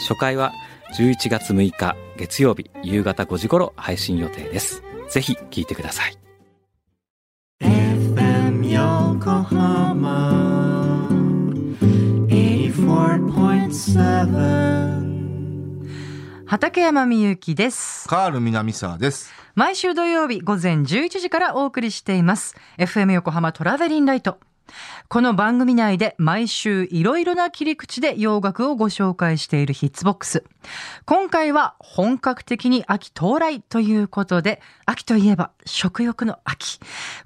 初回は11月6日月曜日夕方5時頃配信予定ですぜひ聞いてください FM Yokohama 84.7畠山みゆきです。カール南沢です。毎週土曜日午前11時からお送りしています。FM 横浜トラベリンライト。この番組内で毎週いろいろな切り口で洋楽をご紹介しているヒッツボックス。今回は本格的に秋到来ということで、秋といえば食欲の秋。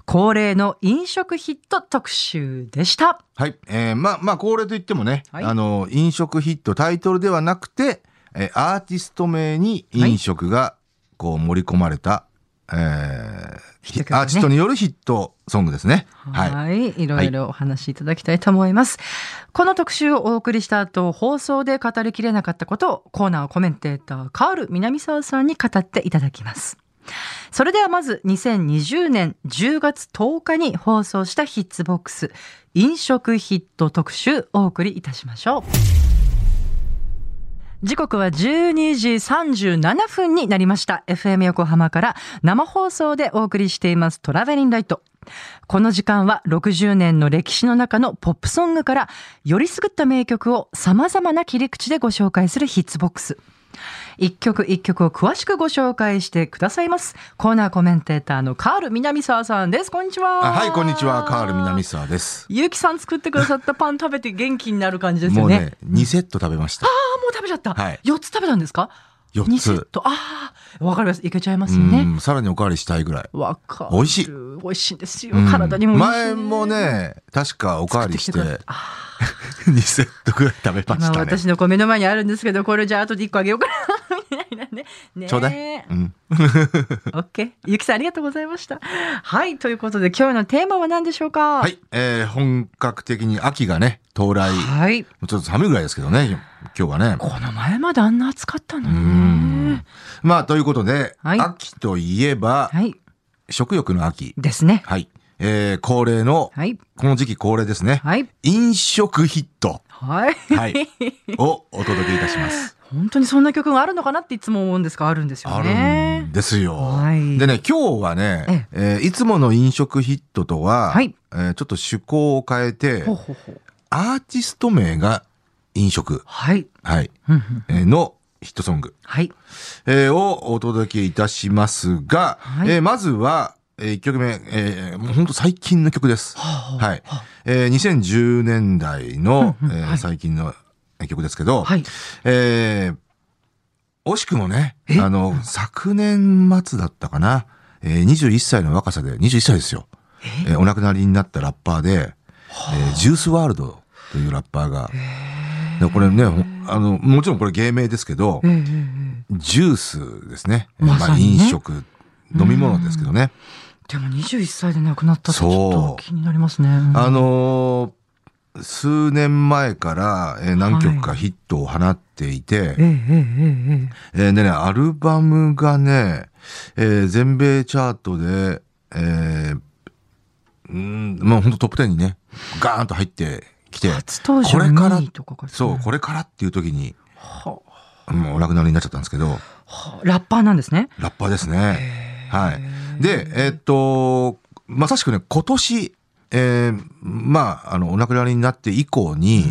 恒例の飲食ヒット特集でした。はい。えー、まあ、まあ、恒例といってもね、はいあの、飲食ヒットタイトルではなくて、えーアーティスト名に飲食が、こう、盛り込まれた、えーヒット曲ねアーティストによるヒットソングですね。はい。はい。いろいろお話しいただきたいと思います。この特集をお送りした後、放送で語りきれなかったことをコーナーコメンテーター、カール南沢さんに語っていただきます。それではまず2020年10月10日に放送したヒッツボックス飲食ヒット特集お送りいたしましょう。時刻は12時37分になりました。FM 横浜から生放送でお送りしていますトラベリンライト。この時間は60年の歴史の中のポップソングからよりすぐった名曲を様々な切り口でご紹介するヒッツボックス。一曲一曲を詳しくご紹介してくださいます。コーナーコメンテーターのカール南沢さんです。こんにちは。あはい、こんにちは。カール南沢です。ゆうきさん作ってくださったパン食べて元気になる感じですよね。もうね、2セット食べました。ああ、もう食べちゃった。はい4つ食べたんですか？4 2セッつ。ト。ああ、わかります。いけちゃいますね。ん、さらにおかわりしたいぐらい。わかる。美味しい美味しいんですよ。うん体にもいいし前もね、確かおかわりして、作ってきてくれた あ2セットぐらい食べましたね。私のこう目の前にあるんですけど、これじゃあ後で1個あげようかな。みたいなね。ねえちょうだい。うん。オッケー。ゆきさんありがとうございました。はい。ということで今日のテーマは何でしょうか？はい、えー、本格的に秋がね、到来。はい。ちょっと寒いぐらいですけどね、今日はね。この前まであんな暑かったのうに。まあ、ということで、はい秋といえば、はい。食欲の秋。ですね。はい。えー、恒例の、はい。この時期恒例ですね。はい。飲食ヒット。はい。はい。をお届けいたします。本当にそんな曲があるのかなっていつも思うんですが、あるんですよあね。るんですよ。はいでね、今日はね、えーいつもの飲食ヒットとは、はいえーちょっと趣向を変えて。アーティスト名が飲食、はい。はい、えーのヒットソング。はい。えーをお届けいたしますが、はいえーまずは、え1曲目、えーもう本当最近の曲です。はあはい。えー2010年代の、えーうんうんはい最近の曲ですけど、はい。えー惜しくもね、え？あの、昨年末だったかな、えー21歳の若さで、21歳ですよ。え？ーお亡くなりになったラッパーで、えージュースワールドというラッパーが、でこれね、ほあの、もちろんこれ芸名ですけど、ええええジュースですね。えーまさにね。飲食、飲み物ですけどね。でも21歳で亡くなったってちょっと気になりますね。あのー数年前から、えー何曲かヒットを放っていて、えええーでね、アルバムがね、えー全米チャートで、えー、うん、まあ本当トップ10にね、ガーンと入ってきて、初登場これから2位とかかそう、これからっていう時に、はもうお亡くなりになっちゃったんですけど、はラッパーなんですね。ラッパーですね。はい。で、えーっと、まさしくね、今年、えーまあ、あの、お亡くなりになって以降に、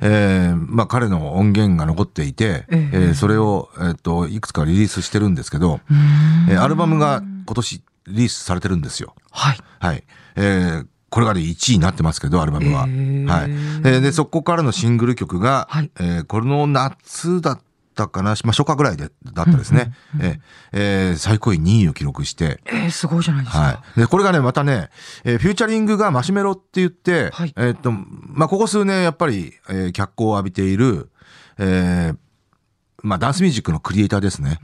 えーまあ、彼の音源が残っていて、えええーそれを、えーっと、いくつかリリースしてるんですけど、えーアルバムが今年リリースされてるんですよ。はい。はい。えーこれがね、1位になってますけど、アルバムは。へーはい。えーで、そこからのシングル曲が、はいえーこの夏だったかな、まあ、初夏ぐらいで、だったですね。えーえー最高位2位を記録して、えー、すごいじゃないですか。はい。で、これがね、またね、えーフューチャリングがマシュメロって言って、はいえーっと、まあ、ここ数年やっぱり、えー脚光を浴びている、えーまあ、ダンスミュージックのクリエイターですね。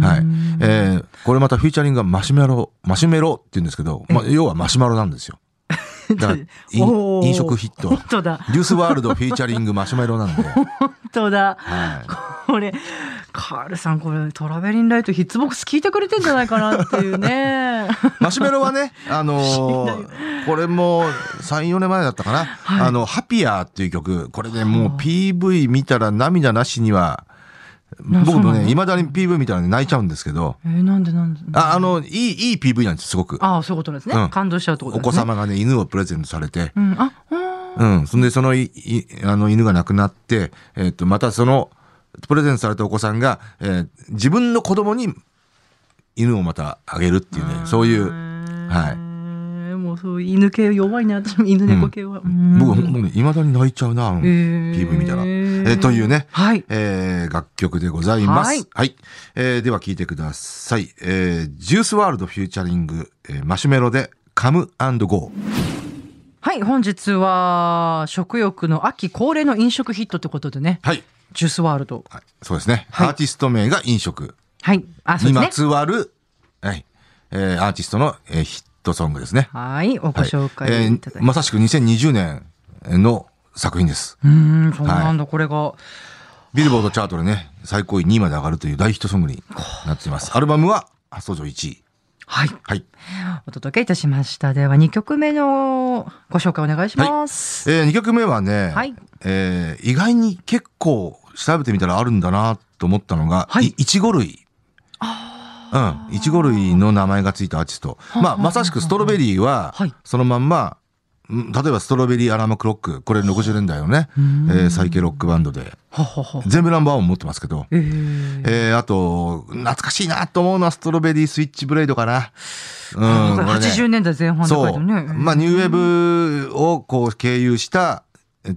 はい。えーこれまたフィーチャリングがマシュメロ、マシュメロって言うんですけど、まあ、要はマシュマロなんですよ。飲食ヒット。本当だ。ジュースワールドフィーチャリングマシュメロなんで。本当だ。はい。これ、カールさん、これ、トラベリンライトヒッツボックス聞いてくれてんじゃないかなっていうね。マシュメロはね、あのー これも3、4年前だったかな。はいあの、ハピアーっていう曲、これね、もう PV 見たら涙なしには、僕もね、そうなの未だに PV 見たらね泣いちゃうんですけど、えーなんでなんであ、あの、いい、いい PV なんです、すごく。ああ、そういうことですね。うん感動しちゃうってことおですね。子様がね、犬をプレゼントされて、うん、あ、うんうん。そんで、そのい、いあの、犬が亡くなって、えっ、と、またその、プレゼントされたお子さんが、えー自分の子供に犬をまたあげるっていうね、そういう、はいい。そう犬系弱いね。私も犬猫系は。うん僕、僕ね、未だに泣いちゃうな、あのへー PV 見たら。えーというね、はい。えー楽曲でございます。ははいい。えーでは聴いてください。えージュースワールドフューチャリング、えーマシュメロで、Come and Go。はい、本日は食欲の秋恒例の飲食ヒットってことでね、はい。ジュースワールド。はい、そうですね。はいアーティスト名が飲食はい。あ、そうにまですね。つわる、はい。えーアーティストの、えーヒットソングですね。はい、おごはい紹介えいただきーまさしく2020年の作品です。うーん、そうなんだ、これが。ビルボードチャートでね、最高位2位まで上がるという大ヒットソングになっています。アルバムは初登場1位。はい。はい。お届けいたしました。では、2曲目のご紹介お願いします。え2曲目はね、はいえー意外に結構調べてみたらあるんだなと思ったのが、はいいいちご類。うん。いちご類の名前がついたアーティスト。まあ、まさしくストロベリーははい、そのまんま、うん例えばストロベリーアラームクロック、これ60年代のね、えーサイケロックバンドで。全部ナンバーワン持ってますけど、えーえーあと、懐かしいなと思うのはストロベリースイッチブレイドかな。うん、これね80年代前半で書いてそう。まあ、ニューウェブをこう経由した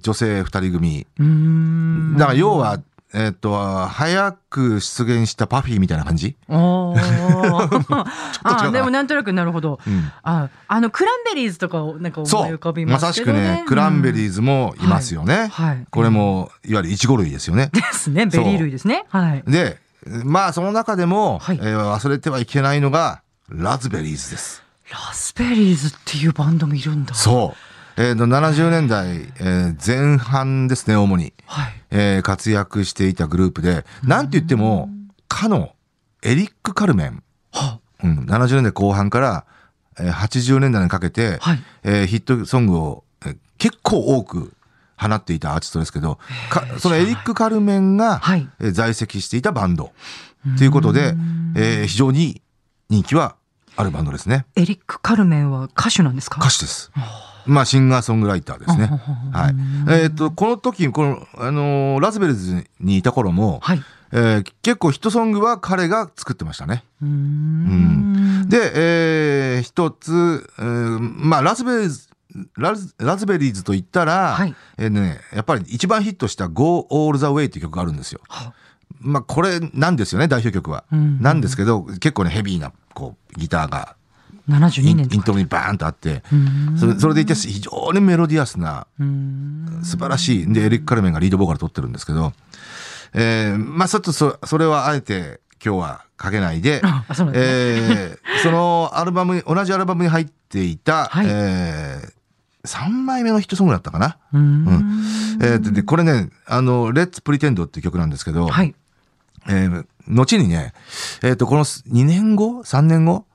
女性二人組。うーん。だから要は、えっ、と、早く出現したパフィーみたいな感じ？あ でもなんとなくなるほど。うん。あ、あのクランベリーズとかをなんか思そいう浮かびまますね。さしくね、クランベリーズもいますよね。はい。これも、いわゆるイチゴ類ですよね。ですね。ベリー類ですね。はい。で、まあ、その中でも、はいえー忘れてはいけないのが、ラズベリーズです。ラスベリーズっていうバンドもいるんだ。そう。えーと、70年代、えー前半ですね、主に。はい。えー活躍していたグループで、なんて言っても、かのエリック・カルメン。は。うん、70年代後半から、えー80年代にかけて、はい。えーヒットソングを、えー結構多く放っていたアーティストですけど、かそのエリック・カルメンが、在籍していたバンド。ということで、えー非常に人気はあるバンドですね。エリック・カルメンは歌手なんですか？歌手です。まあ、シンガーソングライターですね。はい。えっ、と、この時、この、あのーラズベルズにいた頃も、はい。えー結構ヒットソングは彼が作ってましたね。うーん。で、えー一つ、えーまあ、ラズベリーズ、ラズラズベリーズと言ったら、はいえーね、やっぱり一番ヒットした Go All the Way っていう曲があるんですよ。はまあ、これなんですよね、代表曲は。うんなんですけど、結構ね、ヘビーな、こう、ギターが、イ72ン年。イントロにバーンとあってう、んそれそれでいて非常にメロディアスな、うん素晴らしい。で、エリック・カルメンがリードボーカル取ってるんですけど、えーまあちょっとそそれはあえて今日はかけないで、あそうなんですえーそのアルバムに、同じアルバムに入っていた、はいえ3枚目のヒットソングだったかな。うーんえーでで、これね、あの、レッツ・プリテンドっていう曲なんですけど、はい。えー後にね、えっ、と、この2年後 ?3 年後？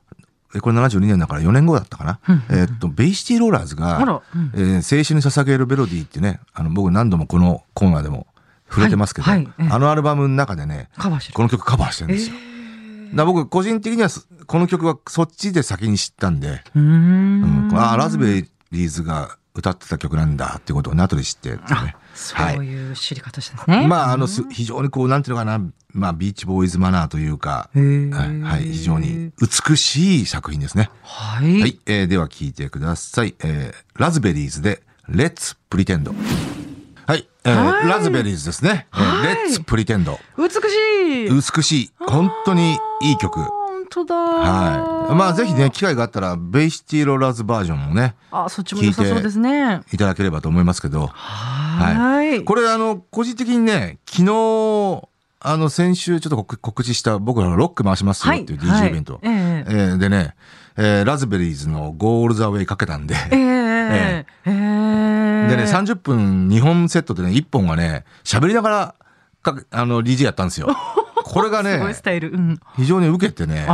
えこれ72年だから4年後だったかな？うんえっ、と、ベイシティローラーズが、うんえー青春に捧げるベロディってね、あの、僕何度もこのコーナーでも触れてますけど、はいはいええあのアルバムの中でね。この曲カバーしてるんですよ。だから僕、個人的にはそ、この曲はそっちで先に知ったんで、うーうんん。あーラズベリーズが歌ってた曲なんだっていうことをね、後で知ってってね。そういう知り方ですね。まあ、あの、す非常にこう、なんていうのかな、まあ、ビーチボーイズマナーというか、はい、はい非常に美しい作品ですね。はい。はい、えーでは聞いてください。えーラズベリーズで、Let's Pretend。はい、えーはいラズベリーズですね。えーはい Let's Pretend。美しい。美しい。本当にいい曲。本当だ。はい。まあ、ぜひね、機会があったら、ベイシティローラーズバージョンもね、あ、そっちも良さそうですね。いただければと思いますけど。はい。これ、あの、個人的にね、昨日、あの、先週ちょっと告告知した僕らのロック回しますよっていう DJ イベント。はいえええーでね、えーラズベリーズのゴールザウェイかけたんで。ええええでね、30分2本セットでね、1本がね、喋りながらか、あの、DJ やったんですよ。これがねス、タイル。うん。非常に受けてね、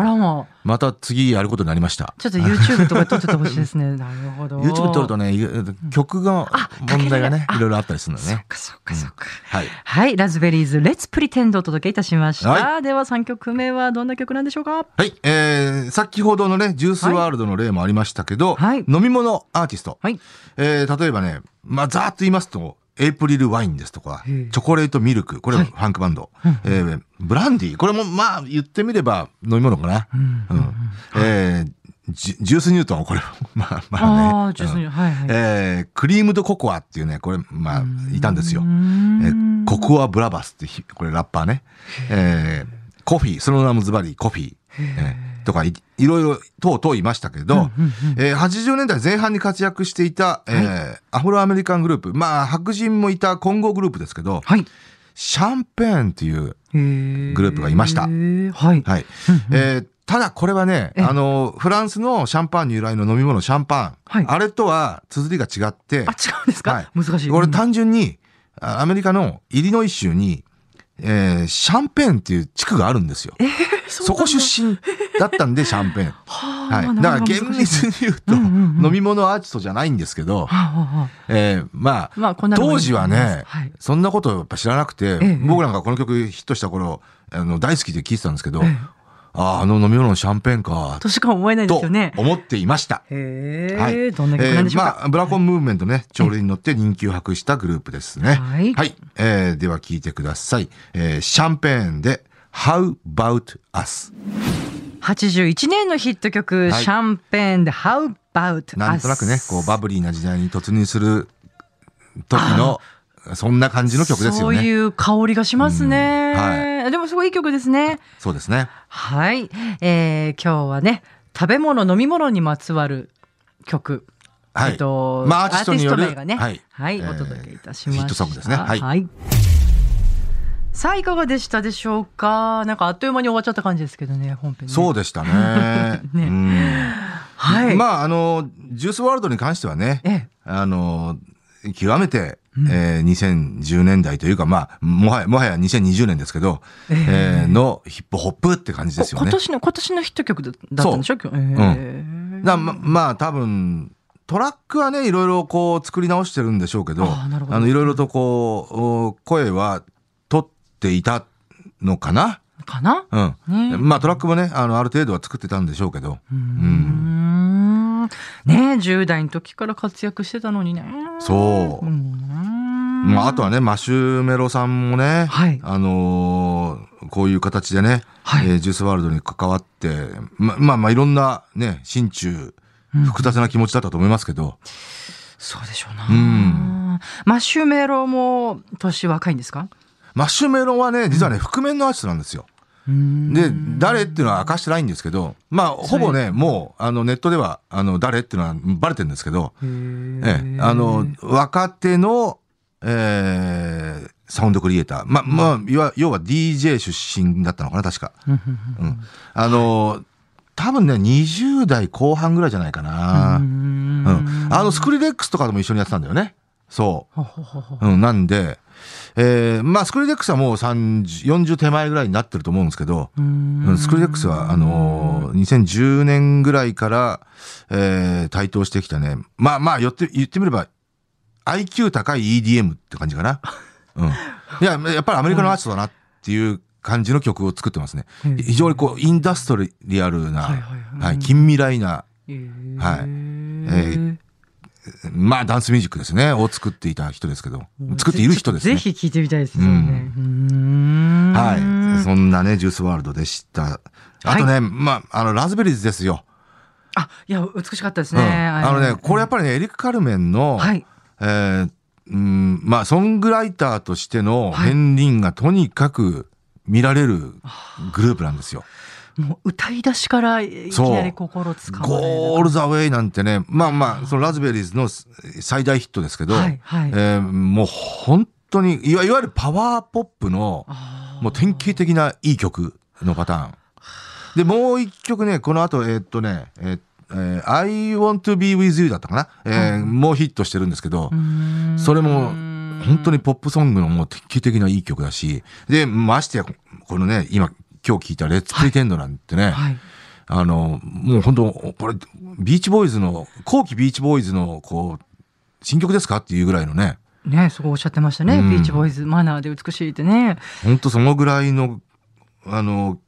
また次やることになりました。ちょっと YouTube とか撮っててほしいですね。なるほど。YouTube 撮るとね、い曲が、問題がね、いろいろあったりするのね。そっかそっかそっか。はい。はい。ラズベリーズ、 Let's Pretend をお届けいたしました。はでは3曲目はどんな曲なんでしょうか？はい、えー、先ほどのね、ジュースワールドの例もありましたけど、はい飲み物アーティスト。はい。えー、例えばね、まあ、ざーっと言いますと、エイプリルワインですとか、チョコレートミルク、これははいファンクバンド。えー、ブランディー、これもまあ言ってみれば飲み物かな。うん。えージ、ジュースニュートン、これ、まあまあね。ああ、ジュースに、うんはいはい。えー、クリームドココアっていうね、これ、まあ、いたんですよ。えーココアブラバスってひ、これラッパーね。えー、コフィー、その名もズバリコフィー。えーとかい、いろいろ、とうとういましたけど、えー80年代前半に活躍していた、えーアフロアメリカングループ、まあ、白人もいた混合グループですけど、はい。シャンペーンっていう、ググループがいましたはい。はい。はい。えーただこれはね、ええあの、フランスのシャンパンに由来の飲み物、シャンパン。はいあれとは、綴りが違って、あ、違うんですか、はい難しい。これうん単純に、あアメリカのイリノイ州に、えーシャンペーンっていう地区があるんですよ。そこ出身だったんで、シャンペーン。ははい。だから厳密に言うと、飲み物アーティストじゃないんですけど、えーまあ、当時はね、はいそんなことをやっぱ知らなくて、ええ僕なんかこの曲ヒットした頃、あの大好きで聴いてたんですけど、ええああ、あの飲み物のシャンペーンか、としか思えないですとよね。思っていました。へえ、はい。どんな曲なんでしょうか、えーまあ、ブラコンムーブメントね、潮流に乗って人気を博したグループですね。はいえーでは聞いてください。えーシャンペーンで How About Us? 81年のヒット曲、はい。シャンペーンで How About Us? なんとなくね、こうバブリーな時代に突入する時の、そんな感じの曲ですよね。そういう香りがしますね、うん。はでもすごいいい曲ですね。そうですね。はい、えー今日はね食べ物飲み物にまつわる曲。はい。えっと、まあアーティストによるね、はい。はい、えーお届けいたしました。ヒットソングですね。はいさあいかがでしたでしょうか？なんかあっという間に終わっちゃった感じですけどね、本編ね。そうでしたね。ねうんはい。まあ、あの、ジュースワールドに関してはね、ええあの、極めて、えー2010年代というか、まあ、もはや、もはや2020年ですけど、ええーのヒップホップって感じですよね。今年の今年のヒット曲だだったんでしょ？今日えーだままあ、多分、トラックはね、いろいろこう作り直してるんでしょうけど、あーなるほどの、いろいろとこうお、声は取っていたのかな？かな？うん。ねまあ、トラックもね、あの、ある程度は作ってたんでしょうけど、うーん。ね10代の時から活躍してたのにね。そうーんまあ、あとはね、マシュメロさんもね、はいあのーこういう形でね、はいえージュースワールドに関わって、ままあまあいろんなね、心中、複雑な気持ちだったと思いますけど、そうでしょうな。うんマシュメロも年若いんですか？マシュメロはね、実はね、覆面のアーティストなんですよ。で、誰っていうのは明かしてないんですけど、まあ、ほぼね、もう、あの、ネットでは、あの、誰っていうのはバレてるんですけど、ええ、あの、若手の、えーサウンドクリエイター。ま、まあ、いわ要は DJ 出身だったのかな、確か。うん。あの、多分ね、20代後半ぐらいじゃないかな。うん。あの、スクリレックスとかでも一緒にやってたんだよね。そう。うん、なんで、えーまあ、スクリレックスはもう30 40手前ぐらいになってると思うんですけど、うんスクリレックスは、あのー2010年ぐらいから、えー台頭してきたね。まあまあ、言って、言ってみれば、IQ 高い EDM って感じかな。うん。いや、やっぱりアメリカのアーティストだなっていう感じの曲を作ってますね。うん非常にこう、インダストリアルな、はいはい近未来な、はいはいえまあ、ダンスミュージックですね、を作っていた人ですけど、作っている人ですね。ぜひ聞いてみたいですよね。うーんはい。そんなね、ジュースワールドでした。あとね、まあ、あの、ラズベリーズですよ。あ、いや、美しかったですうんね。あのね、これやっぱりね、エリック・カルメンの、はい。えーうん、まあ、ソングライターとしてのはい片鱗がとにかく見られるグループなんですよ。もう歌い出しからいきなり心つかまゴール・ザ・ウェイなんてね、まあまあ、そのラズベリーズの最大ヒットですけど、はいはい。えーもう本当にいわいわゆるパワーポップのもう典型的ないい曲のパターン。で、もう一曲ね、この後、えーっとね、えーえー I want to be with you だったかな、えーもうヒットしてるんですけど、それも本当にポップソングのもう典型的ないい曲だし、で、ましてや、このね、今、今日聞いた Let's Pretend なんてね、はい。あの、もう本当、これ、ビーチボーイズの、後期ビーチボーイズの、こう、新曲ですかっていうぐらいのね、ね、そうおっしゃってましたね。うんビーチボーイズ、マナーで美しいってね。本当そのぐらいの、あの、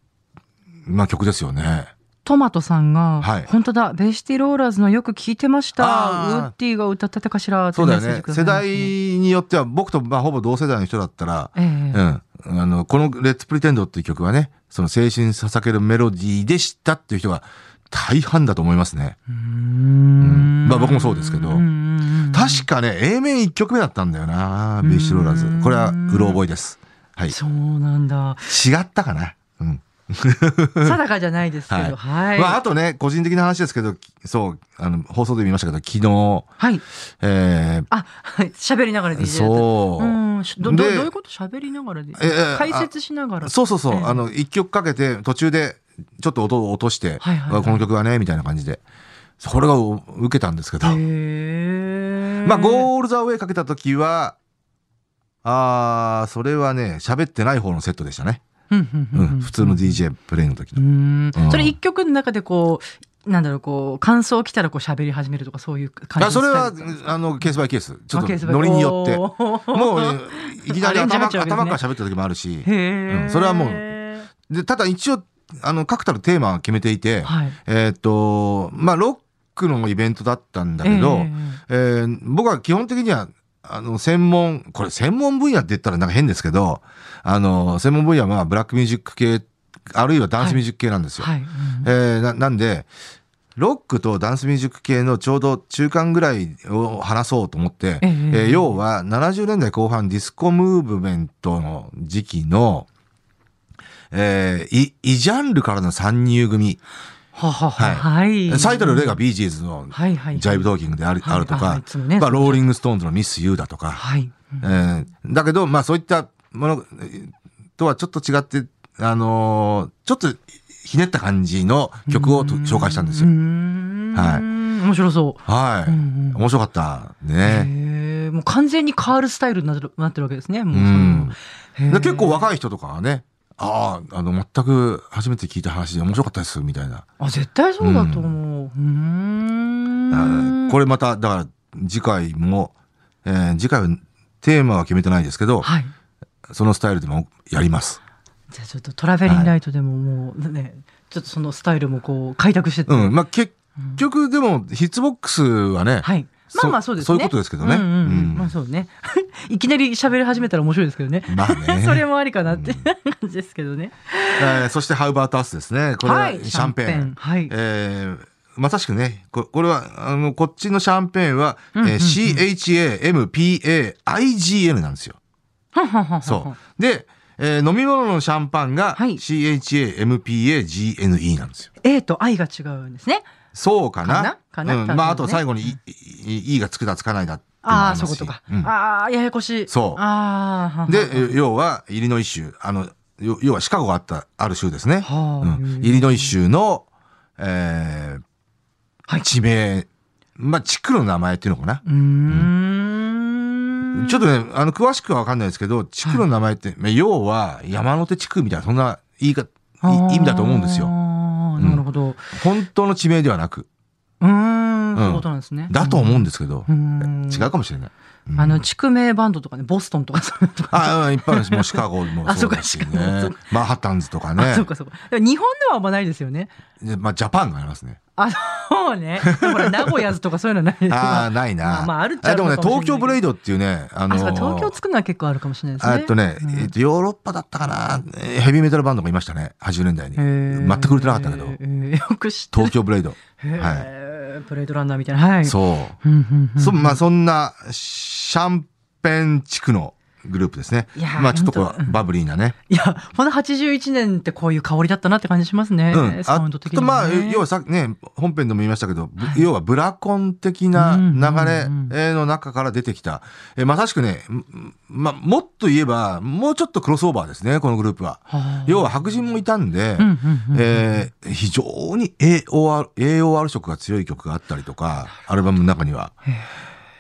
まあ曲ですよね。トマトさんが、はい本当だ、ベイシティローラーズのよく聞いてました。ウッディが歌ってたかしらってそうだよね世代によっては、僕とまあほぼ同世代の人だったら、ええうん。あの、この Let's Pretend っていう曲はね、その青春に捧げるメロディーで知ったっていう人が大半だと思いますね。うーんまあ僕もそうですけどうんうんうん確かね、A 面1曲目だったんだよな、ベイシローラーズ。これはうろ覚えです。はい。そうなんだ。違ったかな。うん。定かじゃないですけど、はい。まあ、あとね、個人的な話ですけど、そう、あの、放送で見ましたけど、昨日、はい。えあ、はい喋りながらー、DJ そう、うん、しどどどうでいうこと？喋りながらで、ええ解説しながら。そうそうそう、ええあの、一曲かけて、途中で、ちょっと音を落として、はいはいはいあこの曲はね、みたいな感じで。それが受けたんですけど、へえ。まあ、ゴールザウェイかけた時は、あー、それはね、喋ってない方のセットでしたね。普通の DJ プレイの時うの。それ一曲の中でこう、なんだろう、こう、感想来たらこう喋り始めるとかそういう感じあそれはあの、ケースバイケース。ちょっとノリによって。もう、ね、いきなり頭ね頭から喋った時もあるし。うんそれはもうで、ただ一応、あの、確たるテーマは決めていて、はい。えーっと、まあ、ロックのイベントだったんだけど、えー僕は基本的には、あの、専門、これ専門分野って言ったらなんか変ですけど、あの、専門分野はブラックミュージック系、あるいはダンスミュージック系なんですよ。はい。うんえーななんで、ロックとダンスミュージック系のちょうど中間ぐらいを話そうと思って、えええー要は70年代後半ディスコムーブメントの時期の、えー、異ジャンルからの参入組、ははは。ははい。最たる例がビージーズの。 Jive Talkin'である,、はいあるとかあい、つもねまあ、ローリングストーンズの Miss You だとか、はい。えーだけど、まあそういったものえーとはちょっと違って、あのーちょっとひねった感じの曲をと紹介したんですよ。は。はい面白そう。はい、うんうん面白かったね。もう完全にカールスタイルになってるなってるわけですね。もう結構若い人とかはね、ああ、あの、全く初めて聞いた話で面白かったです、みたいな。あ、絶対そうだと思う。うーん。あこれまた、だから次回も、えー次回はテーマは決めてないですけど、はい。そのスタイルでもやります。じゃあちょっとトラベリンライトでももうね、ちょっとそのスタイルもこう開拓して。うん。まあ、結局でも、ヒッツボックスはね、はい。まあまあそうですね。そういうことですけどねうんうんうんうんまあそうね。いきなり喋り始めたら面白いですけどね。まあね それもありかなって感じですけどね。えーそして、ハウバートアスですね。これははいシャンペーン。はいえーまさしくね、ここれは、あの、こっちのシャンペーンは、えーうんうんうん CHAMPAIGN なんですよ。そう。で、えー飲み物のシャンパンがはい CHAMPAGNE なんですよ。A と I が違うんですね。そうかな。かな？うん、まあ、あと最後に E, E がつくだつかないだってああ、そういうことか。うん。ああ、ややこしい。そう。ああ、はんはんはん。で、え要は、イリノイ州、あの、よ要はシカゴがあった、ある州ですね。はあうん、イリノイ州の、えーはい。地名、まあ、地区の名前っていうのかな。うーん。ちょっとね、あの、詳しくはわかんないですけど、地区の名前って、まあ要は山手地区みたいな、そんな言い方、い意味だと思うんですよ。なるほど。本当の地名ではなく、うーん、そういうことなんですね。だと思うんですけど、うん違うかもしれない。うんあの、地区名バンドとかね、ボストンとかそういうのとか。ああ、いっぱいあるし、もうシカゴも あそうだしそうかシカゴね。マンハッタンズとかあ、ねそう。かそうか。日本ではあんまないですよね。でまあ、ジャパンがありますね。あ、そうね。ほら、名古屋ズとかそういうのないです ああ、ないな。まあまああるっちゃあるでもね、東京ブレイドっていうね、あのーか、東京作るのは結構あるかもしれないですね。えっとね、うんえっと、ヨーロッパだったかな、えーヘビーメタルバンドがいましたね、80年代に。全く売れてなかったけど、よく知ってる。東京ブレイド。はブレードランナーみたいな。はい。そう。そまあ、そんな、シャンペン地区のグループですねまあちょっとこうバブリーなね。いや、ほんと81年ってこういう香りだったなって感じしますね。うん。サウンド的にも、あとまあ、ね。要はさね、本編でも言いましたけど、ぶ要はブラコン的な流れの中から出てきた。えーまさしくね、んまあもっと言えば、もうちょっとクロスオーバーですね、このグループは。はあ要は白人もいたんで、えー非常に AOR, AOR 色が強い曲があったりとか、アルバムの中には。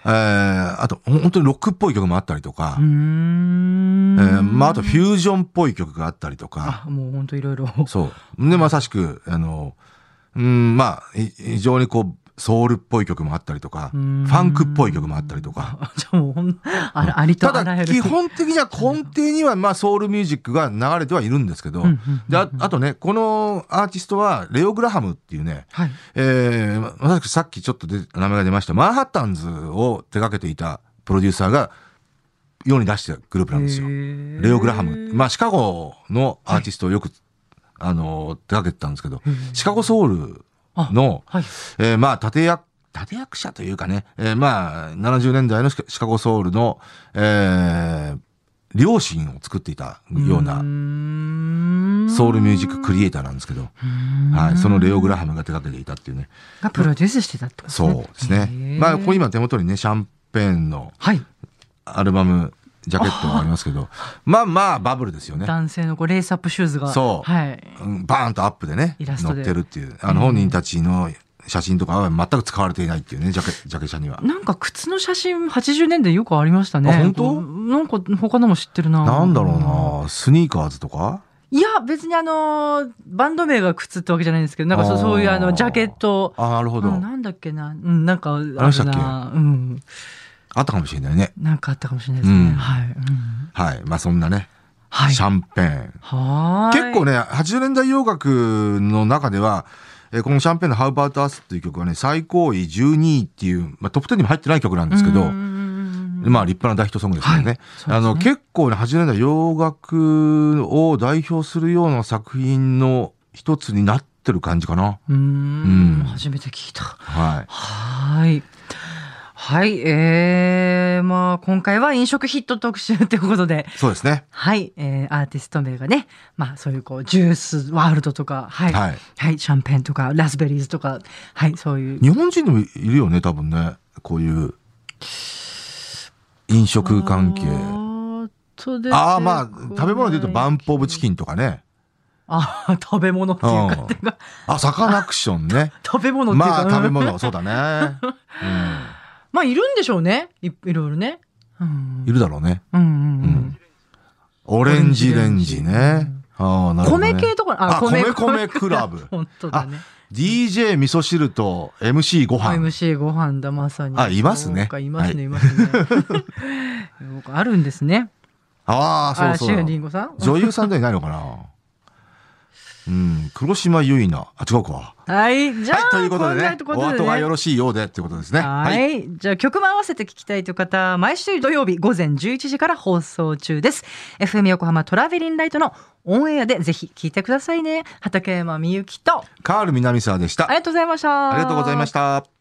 えーあと、本当にロックっぽい曲もあったりとかえーまあ、あとフュージョンっぽい曲があったりとか、あ、もう本当いろいろ。そう。で、まさしく、あの、うん、まあ、い非常にこう、ソウルっぽい曲もあったりとか、フんァンクっぽい曲もあったりとか。あ じゃあもうほん、ありとただ、あらゆる。基本的には 根底には、まあ、ソウルミュージックが流れてはいるんですけどああとね、このアーティストは、レオ・グラハムっていうね、はい。えーままさしくさっきちょっとで名前が出ました、マンハッタンズを手掛けていたプロデューサーが世に出したグループなんですよ。レオ・グラハム。まあ、シカゴのアーティストをよく、あの、手掛けてたんですけど、シカゴソウルの、はい。えーまあ、立役、立役者というかね、えーまあ、70年代のシカゴソウルの、えー良心を作っていたようなソウルミュージッククリエイターなんですけど、はい、そのレオ・グラハムが手掛けていたっていうね。がプロデュースしてたってことそうですね。まあ、ここ今手元にね、シャンペーンのはい。アルバム、ジャケットがありますけど、まあまあ、バブルですよね。男性のこうレースアップシューズが。そうはい。うんバーンとアップでね、イラストで載ってるっていう。あの、本人たちの写真とかは全く使われていないっていうね、ジャケ、ジャケ写には。なんか靴の写真80年代よくありましたね。あ本当？なんか他のも知ってるな。なんだろうなスニーカーズとか？いや、別にあのー、バンド名が靴ってわけじゃないんですけど、なんかそうそういうあの、ジャケット。あ、なるほど。うんなんだっけな。うん、なんかあ。ありましたっけ？うん。あったかもしれないね。なんかあったかもしれないですね。うんはい。うんはい。まあそんなね、はい。シャンペーン。はーい。結構ね、80年代洋楽の中では、えーこのシャンペーンの How About Us っていう曲はね、最高位12位っていう、まあトップ10にも入ってない曲なんですけど、うんまあ立派な大ヒットソングですよね。はいねあの、結構ね、80年代洋楽を代表するような作品の一つになってる感じかな。うーうんん。初めて聞いた。はい。はーい。はい。えー、まあ、今回は飲食ヒット特集ということで、そうですね。はい。えー、アーティスト名がね、まあ、そういうこう、ジュースワールドとか、はい。ははいい。シャンペーンとか、ラズベリーズとか、はい、そういう。日本人でもいるよね、多分ね。こういう、飲食関係。ああ、まあ、食べ物で言うとバンプオブチキンとかね。ああ、食べ物っていうか、てかあ、サカナクションね。食べ物っていうか。まあ、食べうん物、そうだね。まあ、いるんでしょうね。いいろいろね。うんうん。いるだろうね。うんうんうん。オレンジレンジね。ああ、なるほど、ね。米系とか、あ、米米クラブ。本当だね。DJ 味噌汁と MC ご飯。MC ご飯だ、まさに。あいますねいますね、はいいますね。あるんですね。ああ、そうそう。女優さんでいないのかなうん、黒島結菜。あ、違うか。はい。じゃあ、はい、ということでね、こんなお後がよろろしいようでってことですね。はい。じゃあ曲も合わせて聞きたいという方、毎週土曜日午前11時から放送中です。FM 横浜トラベリンライトのオンエアでぜひ聞いてくださいね。畠山みゆきと、カール南沢でした。ありがとうございました。ありがとうございました。